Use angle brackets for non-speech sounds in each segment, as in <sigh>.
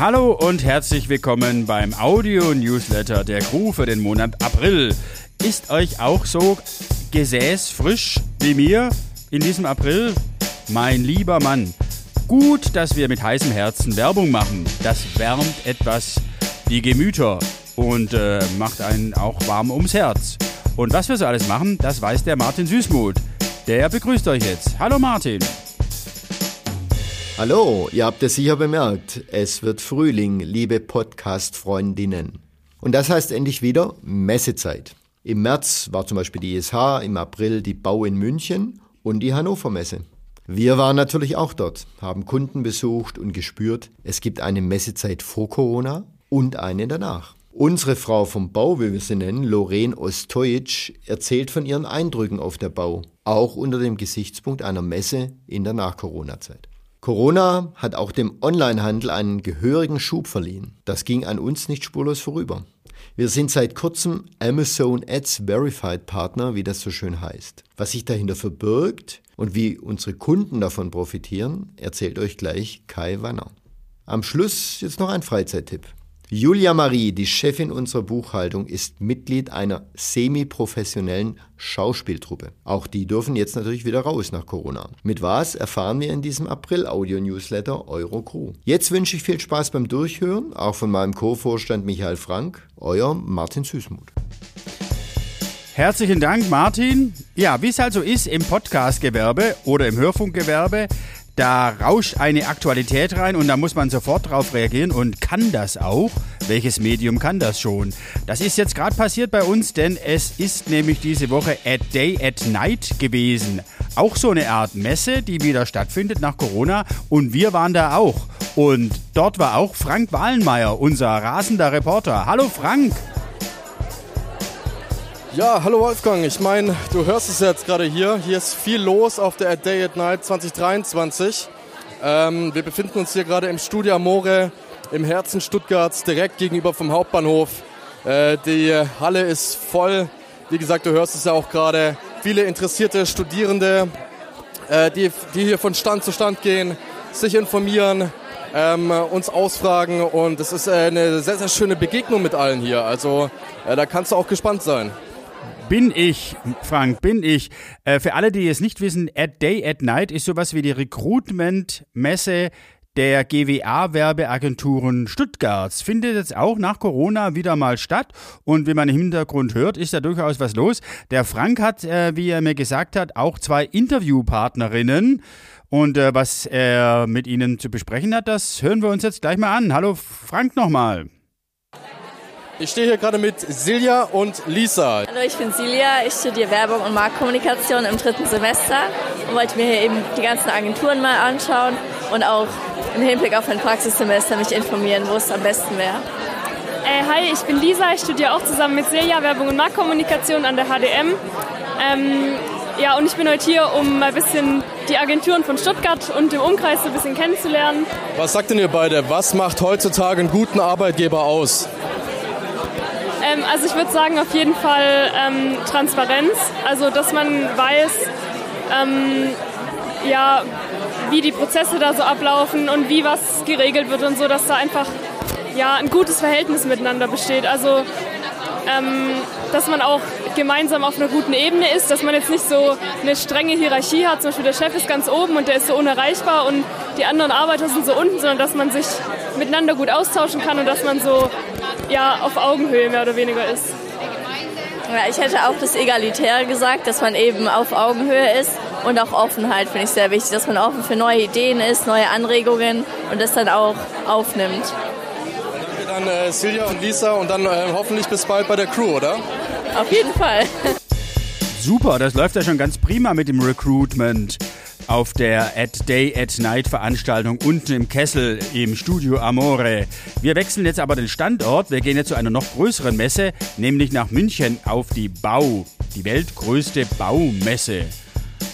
Hallo und herzlich willkommen beim Audio-Newsletter der Crew für den Monat April. Ist euch auch so gesäßfrisch wie mir in diesem April? Mein lieber Mann, gut, dass wir mit heißem Herzen Werbung machen. Das wärmt etwas die Gemüter und äh, macht einen auch warm ums Herz. Und was wir so alles machen, das weiß der Martin Süßmuth. Der begrüßt euch jetzt. Hallo Martin. Hallo, ihr habt es sicher bemerkt, es wird Frühling, liebe Podcast-Freundinnen. Und das heißt endlich wieder Messezeit. Im März war zum Beispiel die ISH, im April die Bau in München und die Hannover Messe. Wir waren natürlich auch dort, haben Kunden besucht und gespürt, es gibt eine Messezeit vor Corona und eine danach. Unsere Frau vom Bau, wie wir sie nennen, Lorraine Ostojic, erzählt von ihren Eindrücken auf der Bau, auch unter dem Gesichtspunkt einer Messe in der Nach-Corona-Zeit. Corona hat auch dem Onlinehandel einen gehörigen Schub verliehen. Das ging an uns nicht spurlos vorüber. Wir sind seit kurzem Amazon Ads Verified Partner, wie das so schön heißt. Was sich dahinter verbirgt und wie unsere Kunden davon profitieren, erzählt euch gleich Kai Wanner. Am Schluss jetzt noch ein Freizeittipp. Julia Marie, die Chefin unserer Buchhaltung, ist Mitglied einer semi-professionellen Schauspieltruppe. Auch die dürfen jetzt natürlich wieder raus nach Corona. Mit was erfahren wir in diesem April-Audio-Newsletter Eurocrew. Jetzt wünsche ich viel Spaß beim Durchhören, auch von meinem Co-Vorstand Michael Frank, euer Martin Süßmuth. Herzlichen Dank, Martin. Ja, wie es also ist im Podcast-Gewerbe oder im Hörfunkgewerbe, da rauscht eine Aktualität rein und da muss man sofort drauf reagieren und kann das auch. Welches Medium kann das schon? Das ist jetzt gerade passiert bei uns, denn es ist nämlich diese Woche At Day at Night gewesen. Auch so eine Art Messe, die wieder stattfindet nach Corona und wir waren da auch. Und dort war auch Frank Wahlenmeier, unser rasender Reporter. Hallo Frank! Ja, hallo Wolfgang. Ich meine, du hörst es jetzt gerade hier. Hier ist viel los auf der A Day at Night 2023. Ähm, wir befinden uns hier gerade im Studio Amore im Herzen Stuttgarts, direkt gegenüber vom Hauptbahnhof. Äh, die Halle ist voll. Wie gesagt, du hörst es ja auch gerade. Viele interessierte Studierende, äh, die, die hier von Stand zu Stand gehen, sich informieren, ähm, uns ausfragen und es ist äh, eine sehr, sehr schöne Begegnung mit allen hier. Also äh, da kannst du auch gespannt sein. Bin ich, Frank, bin ich. Äh, für alle, die es nicht wissen, At Day at Night ist sowas wie die Recruitment-Messe der GWA-Werbeagenturen Stuttgarts findet jetzt auch nach Corona wieder mal statt. Und wie man im Hintergrund hört, ist da durchaus was los. Der Frank hat, äh, wie er mir gesagt hat, auch zwei Interviewpartnerinnen. Und äh, was er mit ihnen zu besprechen hat, das hören wir uns jetzt gleich mal an. Hallo Frank nochmal. Ich stehe hier gerade mit Silja und Lisa. Hallo, ich bin Silja. Ich studiere Werbung und Marktkommunikation im dritten Semester und wollte mir hier eben die ganzen Agenturen mal anschauen und auch im Hinblick auf ein Praxissemester mich informieren, wo es am besten wäre. Äh, hi, ich bin Lisa. Ich studiere auch zusammen mit Silja Werbung und Marktkommunikation an der HDM. Ähm, ja, und ich bin heute hier, um mal ein bisschen die Agenturen von Stuttgart und dem Umkreis so ein bisschen kennenzulernen. Was sagt denn ihr beide? Was macht heutzutage einen guten Arbeitgeber aus? Ähm, also ich würde sagen auf jeden Fall ähm, Transparenz, also dass man weiß, ähm, ja, wie die Prozesse da so ablaufen und wie was geregelt wird und so, dass da einfach ja, ein gutes Verhältnis miteinander besteht. Also ähm, dass man auch gemeinsam auf einer guten Ebene ist, dass man jetzt nicht so eine strenge Hierarchie hat, zum Beispiel der Chef ist ganz oben und der ist so unerreichbar und die anderen Arbeiter sind so unten, sondern dass man sich miteinander gut austauschen kann und dass man so ja, auf Augenhöhe mehr oder weniger ist. Ja, ich hätte auch das Egalitär gesagt, dass man eben auf Augenhöhe ist und auch Offenheit finde ich sehr wichtig, dass man offen für neue Ideen ist, neue Anregungen und das dann auch aufnimmt. Danke dann äh, Silja und Lisa und dann äh, hoffentlich bis bald bei der Crew, oder? Auf jeden Fall. Super, das läuft ja schon ganz prima mit dem Recruitment auf der At Day at Night Veranstaltung unten im Kessel im Studio Amore. Wir wechseln jetzt aber den Standort. Wir gehen jetzt zu einer noch größeren Messe, nämlich nach München auf die Bau, die weltgrößte Baumesse.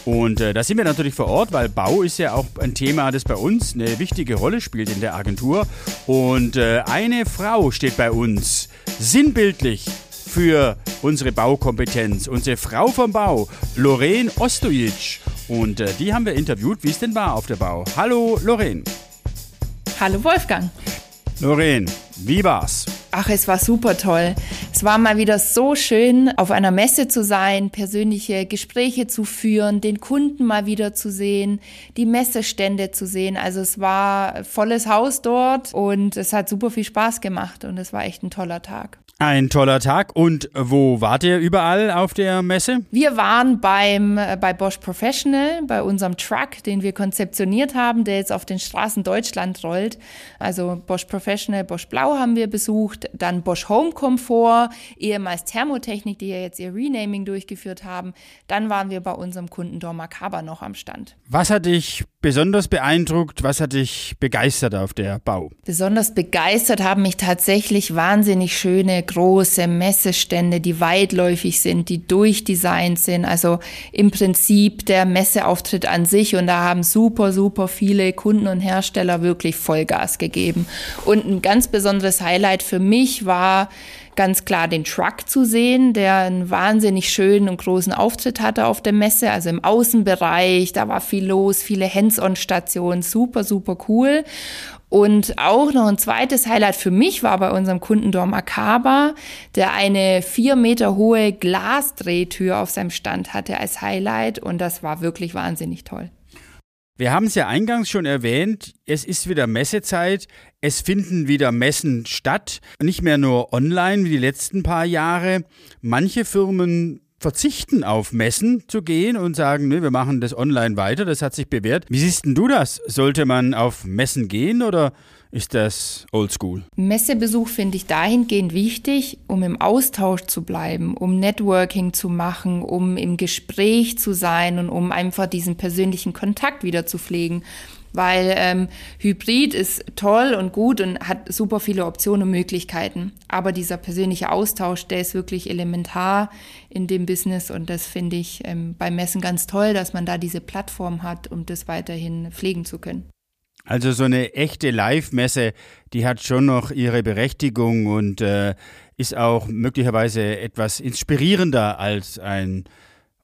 Und äh, da sind wir natürlich vor Ort, weil Bau ist ja auch ein Thema, das bei uns eine wichtige Rolle spielt in der Agentur. Und äh, eine Frau steht bei uns, sinnbildlich für unsere Baukompetenz, unsere Frau vom Bau, Lorraine Ostojic. Und äh, die haben wir interviewt, wie es denn war auf der Bau. Hallo Lorraine. Hallo Wolfgang. Lorraine, wie war's? Ach, es war super toll. Es war mal wieder so schön, auf einer Messe zu sein, persönliche Gespräche zu führen, den Kunden mal wieder zu sehen, die Messestände zu sehen. Also es war volles Haus dort und es hat super viel Spaß gemacht und es war echt ein toller Tag. Ein toller Tag. Und wo wart ihr überall auf der Messe? Wir waren beim, äh, bei Bosch Professional, bei unserem Truck, den wir konzeptioniert haben, der jetzt auf den Straßen Deutschland rollt. Also Bosch Professional, Bosch Blau haben wir besucht, dann Bosch Home Comfort, ehemals Thermotechnik, die ja jetzt ihr Renaming durchgeführt haben. Dann waren wir bei unserem Kunden Dormakaba noch am Stand. Was hat dich besonders beeindruckt? Was hat dich begeistert auf der Bau? Besonders begeistert haben mich tatsächlich wahnsinnig schöne große Messestände, die weitläufig sind, die durchdesignt sind. Also im Prinzip der Messeauftritt an sich. Und da haben super, super viele Kunden und Hersteller wirklich Vollgas gegeben. Und ein ganz besonderes Highlight für mich war, ganz klar den Truck zu sehen, der einen wahnsinnig schönen und großen Auftritt hatte auf der Messe, also im Außenbereich, da war viel los, viele Hands-on-Stationen, super, super cool. Und auch noch ein zweites Highlight für mich war bei unserem Kunden Dormakaba, der eine vier Meter hohe Glasdrehtür auf seinem Stand hatte als Highlight und das war wirklich wahnsinnig toll. Wir haben es ja eingangs schon erwähnt, es ist wieder Messezeit, es finden wieder Messen statt, nicht mehr nur online wie die letzten paar Jahre. Manche Firmen verzichten auf Messen zu gehen und sagen, ne, wir machen das online weiter, das hat sich bewährt. Wie siehst denn du das? Sollte man auf Messen gehen oder ist das oldschool? Messebesuch finde ich dahingehend wichtig, um im Austausch zu bleiben, um Networking zu machen, um im Gespräch zu sein und um einfach diesen persönlichen Kontakt wieder zu pflegen weil ähm, Hybrid ist toll und gut und hat super viele Optionen und Möglichkeiten. Aber dieser persönliche Austausch, der ist wirklich elementar in dem Business und das finde ich ähm, beim Messen ganz toll, dass man da diese Plattform hat, um das weiterhin pflegen zu können. Also so eine echte Live-Messe, die hat schon noch ihre Berechtigung und äh, ist auch möglicherweise etwas inspirierender als ein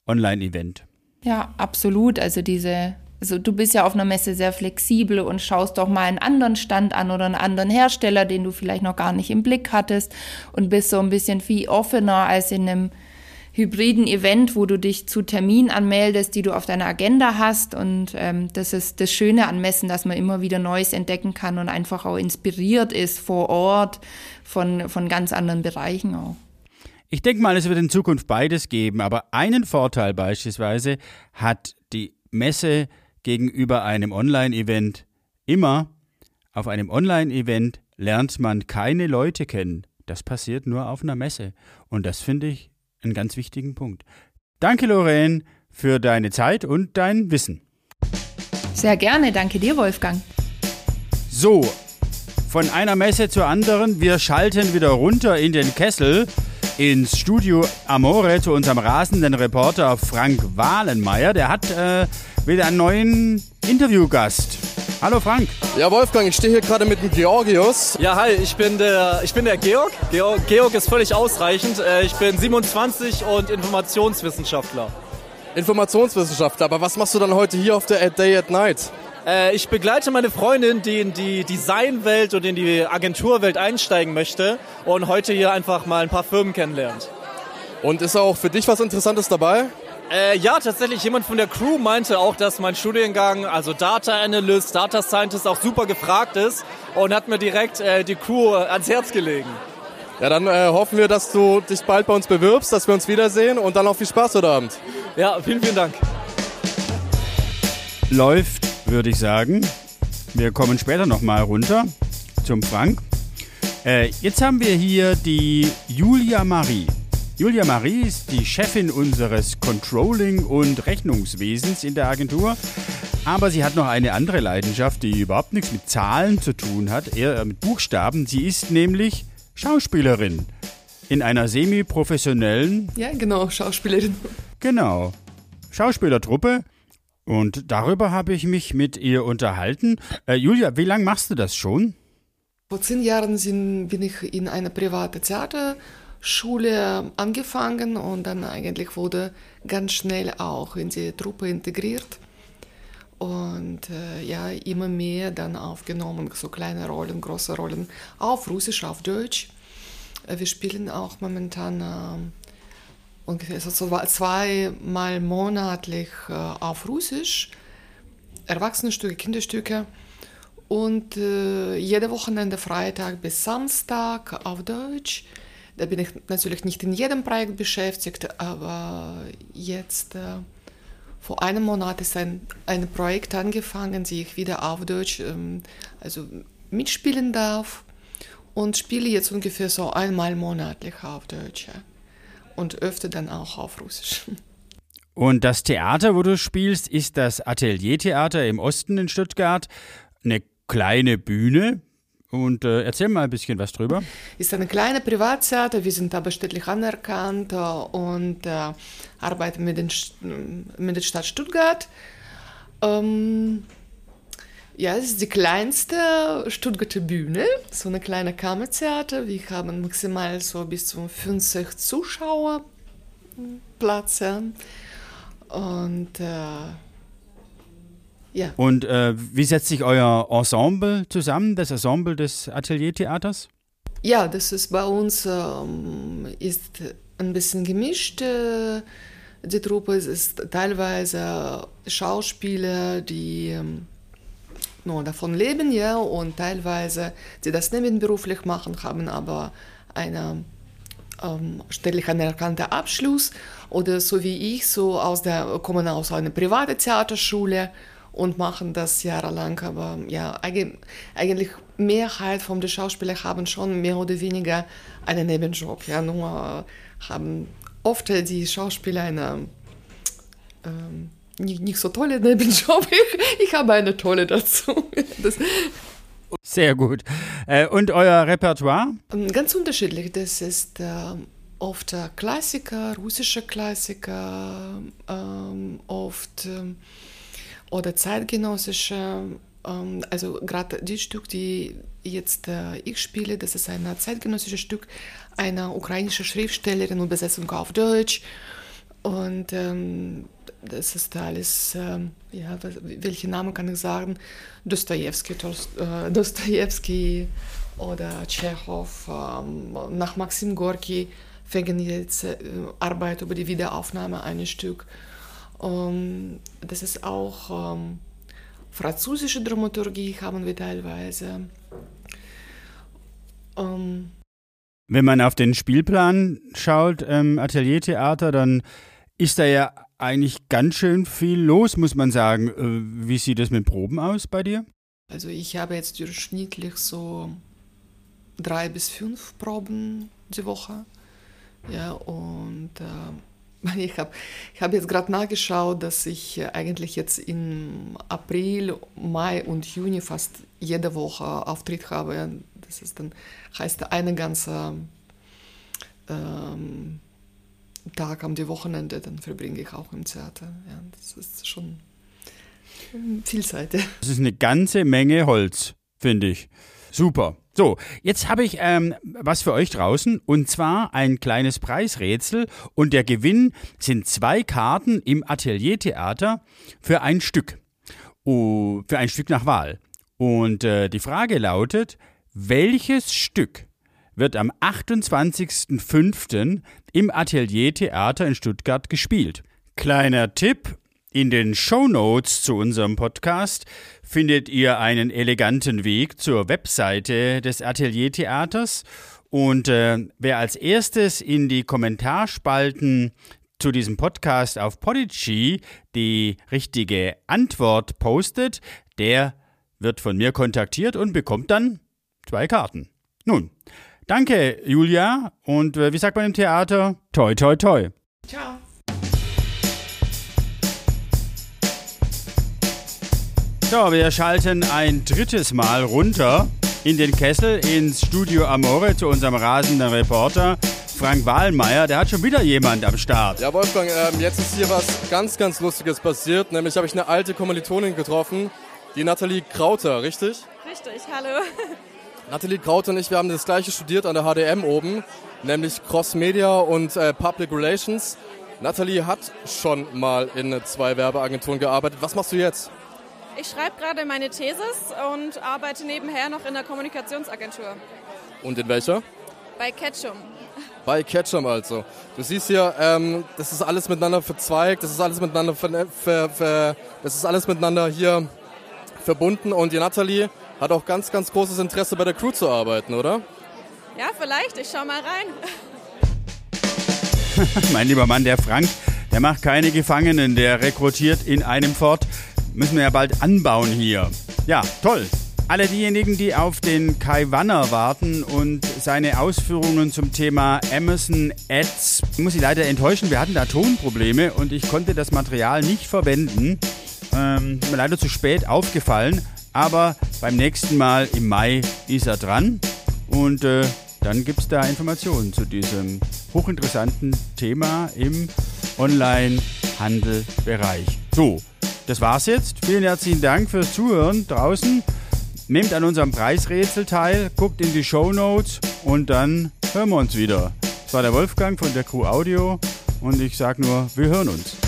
Online-Event. Ja, absolut. Also diese, also du bist ja auf einer Messe sehr flexibel und schaust doch mal einen anderen Stand an oder einen anderen Hersteller, den du vielleicht noch gar nicht im Blick hattest und bist so ein bisschen viel offener als in einem hybriden Event, wo du dich zu Terminen anmeldest, die du auf deiner Agenda hast. Und ähm, das ist das Schöne an Messen, dass man immer wieder Neues entdecken kann und einfach auch inspiriert ist vor Ort von, von ganz anderen Bereichen auch. Ich denke mal, es wird in Zukunft beides geben, aber einen Vorteil beispielsweise hat die Messe gegenüber einem Online-Event immer. Auf einem Online-Event lernt man keine Leute kennen. Das passiert nur auf einer Messe. Und das finde ich einen ganz wichtigen Punkt. Danke, Lorraine, für deine Zeit und dein Wissen. Sehr gerne, danke dir, Wolfgang. So, von einer Messe zur anderen. Wir schalten wieder runter in den Kessel ins Studio Amore zu unserem rasenden Reporter Frank Wahlenmeier. Der hat äh, wieder einen neuen Interviewgast. Hallo Frank. Ja, Wolfgang, ich stehe hier gerade mit dem Georgius. Ja, hi, ich bin der, ich bin der Georg. Georg. Georg ist völlig ausreichend. Äh, ich bin 27 und Informationswissenschaftler. Informationswissenschaftler, aber was machst du dann heute hier auf der At Day at Night? Äh, ich begleite meine Freundin, die in die Designwelt und in die Agenturwelt einsteigen möchte und heute hier einfach mal ein paar Firmen kennenlernt. Und ist auch für dich was Interessantes dabei? Äh, ja, tatsächlich. Jemand von der Crew meinte auch, dass mein Studiengang, also Data Analyst, Data Scientist, auch super gefragt ist und hat mir direkt äh, die Crew ans Herz gelegen. Ja, dann äh, hoffen wir, dass du dich bald bei uns bewirbst, dass wir uns wiedersehen und dann auch viel Spaß heute Abend. Ja, vielen, vielen Dank. Läuft, würde ich sagen. Wir kommen später nochmal runter zum Frank. Äh, jetzt haben wir hier die Julia Marie. Julia Marie ist die Chefin unseres Controlling- und Rechnungswesens in der Agentur. Aber sie hat noch eine andere Leidenschaft, die überhaupt nichts mit Zahlen zu tun hat, eher mit Buchstaben. Sie ist nämlich Schauspielerin in einer semi-professionellen. Ja, genau, Schauspielerin. Genau. Schauspielertruppe. Und darüber habe ich mich mit ihr unterhalten. Äh, Julia, wie lange machst du das schon? Vor zehn Jahren sind, bin ich in eine private Theater Schule angefangen und dann eigentlich wurde ganz schnell auch in die Truppe integriert. und äh, ja, immer mehr dann aufgenommen, so kleine Rollen, große Rollen, auf Russisch, auf Deutsch. Äh, wir spielen auch momentan äh, ungefähr so zweimal monatlich äh, auf Russisch, Erwachsenenstücke, Kinderstücke und äh, jede Wochenende Freitag bis Samstag auf Deutsch. Da bin ich natürlich nicht in jedem Projekt beschäftigt, aber jetzt äh, vor einem Monat ist ein, ein Projekt angefangen, die ich wieder auf Deutsch ähm, also mitspielen darf und spiele jetzt ungefähr so einmal monatlich auf Deutsch ja. Und öfter dann auch auf Russisch. Und das Theater, wo du spielst, ist das Ateliertheater im Osten in Stuttgart. Eine kleine Bühne. Und äh, erzähl mal ein bisschen was drüber. Ist ein kleines Privattheater, wir sind aber städtlich anerkannt äh, und äh, arbeiten mit, den, mit der Stadt Stuttgart. Ähm, ja, es ist die kleinste Stuttgarter Bühne, so eine kleine Kammertheater. Wir haben maximal so bis zu 50 Zuschauer Platz. Ja. Und äh, ja. Und äh, wie setzt sich euer Ensemble zusammen, das Ensemble des Ateliertheaters? Ja, das ist bei uns ähm, ist ein bisschen gemischt. Äh, die Truppe ist teilweise Schauspieler, die ähm, nur davon leben, ja, und teilweise, die das nebenberuflich machen, haben aber einen ähm, städtlich anerkannten Abschluss oder so wie ich, so aus der, kommen aus einer privaten Theaterschule und machen das jahrelang. Aber ja, eigentlich Mehrheit von den Schauspielern haben schon mehr oder weniger einen Nebenjob. Ja, nur haben oft die Schauspieler eine ähm, nicht, nicht so tolle Nebenjob. Ich, ich habe eine tolle dazu. Das Sehr gut. Äh, und euer Repertoire? Ähm, ganz unterschiedlich. Das ist äh, oft Klassiker, russische Klassiker, ähm, oft ähm, oder zeitgenössische, ähm, also gerade die Stück, die jetzt äh, ich spiele, das ist ein zeitgenössisches Stück einer ukrainischen Schriftstellerin und Besetzung auf Deutsch. Und ähm, das ist alles, ähm, ja, welche Namen kann ich sagen? Dostojewski, äh, <laughs> Dostojewski oder Tschechow, ähm, nach Maxim Gorki fängen jetzt äh, Arbeit über die Wiederaufnahme eines Stück. Ähm, das ist auch ähm, französische Dramaturgie haben wir teilweise. Ähm, Wenn man auf den Spielplan schaut, ähm, Ateliertheater, dann ist da ja eigentlich ganz schön viel los, muss man sagen. Äh, wie sieht das mit Proben aus bei dir? Also ich habe jetzt durchschnittlich so drei bis fünf Proben die Woche. Ja, und äh, <laughs> Ich habe ich hab jetzt gerade nachgeschaut, dass ich eigentlich jetzt im April, Mai und Juni fast jede Woche Auftritt habe. Das ist dann, heißt eine ganze ähm, Tag am Wochenende, dann verbringe ich auch im Theater. Ja, das ist schon viel Zeit. Das ist eine ganze Menge Holz, finde ich. Super. So, jetzt habe ich ähm, was für euch draußen und zwar ein kleines Preisrätsel und der Gewinn sind zwei Karten im Ateliertheater für ein Stück. Oh, für ein Stück nach Wahl. Und äh, die Frage lautet, welches Stück wird am 28.05. im Ateliertheater in Stuttgart gespielt? Kleiner Tipp, in den Show Notes zu unserem Podcast findet ihr einen eleganten Weg zur Webseite des Ateliertheaters. Und äh, wer als erstes in die Kommentarspalten zu diesem Podcast auf Podigy die richtige Antwort postet, der wird von mir kontaktiert und bekommt dann zwei Karten. Nun, danke Julia und äh, wie sagt man im Theater? Toi, toi, toi. Ciao. So, wir schalten ein drittes Mal runter in den Kessel ins Studio Amore zu unserem rasenden Reporter Frank Wahlmeier. Der hat schon wieder jemand am Start. Ja, Wolfgang, ähm, jetzt ist hier was ganz, ganz Lustiges passiert. Nämlich habe ich eine alte Kommilitonin getroffen, die Nathalie Krauter, richtig? Richtig, hallo. Nathalie Krauter und ich, wir haben das gleiche studiert an der HDM oben, nämlich Cross Media und äh, Public Relations. Nathalie hat schon mal in zwei Werbeagenturen gearbeitet. Was machst du jetzt? Ich schreibe gerade meine Thesis und arbeite nebenher noch in der Kommunikationsagentur. Und in welcher? Bei Ketchum. Bei Ketchum also. Du siehst hier, ähm, das ist alles miteinander verzweigt, das ist alles miteinander, ver, ver, ver, das ist alles miteinander hier verbunden und die Natalie hat auch ganz, ganz großes Interesse bei der Crew zu arbeiten, oder? Ja, vielleicht. Ich schau mal rein. <laughs> mein lieber Mann, der Frank, der macht keine Gefangenen, der rekrutiert in einem fort. Müssen wir ja bald anbauen hier. Ja, toll. Alle diejenigen, die auf den Kai Wanner warten und seine Ausführungen zum Thema Amazon Ads, muss ich leider enttäuschen. Wir hatten da Tonprobleme und ich konnte das Material nicht verwenden. Ähm, mir leider zu spät aufgefallen. Aber beim nächsten Mal im Mai ist er dran. Und äh, dann gibt es da Informationen zu diesem hochinteressanten Thema im Online-Handelbereich. So, das war's jetzt. Vielen herzlichen Dank fürs Zuhören draußen. Nehmt an unserem Preisrätsel teil, guckt in die Show Notes und dann hören wir uns wieder. Das war der Wolfgang von der Crew Audio und ich sage nur, wir hören uns.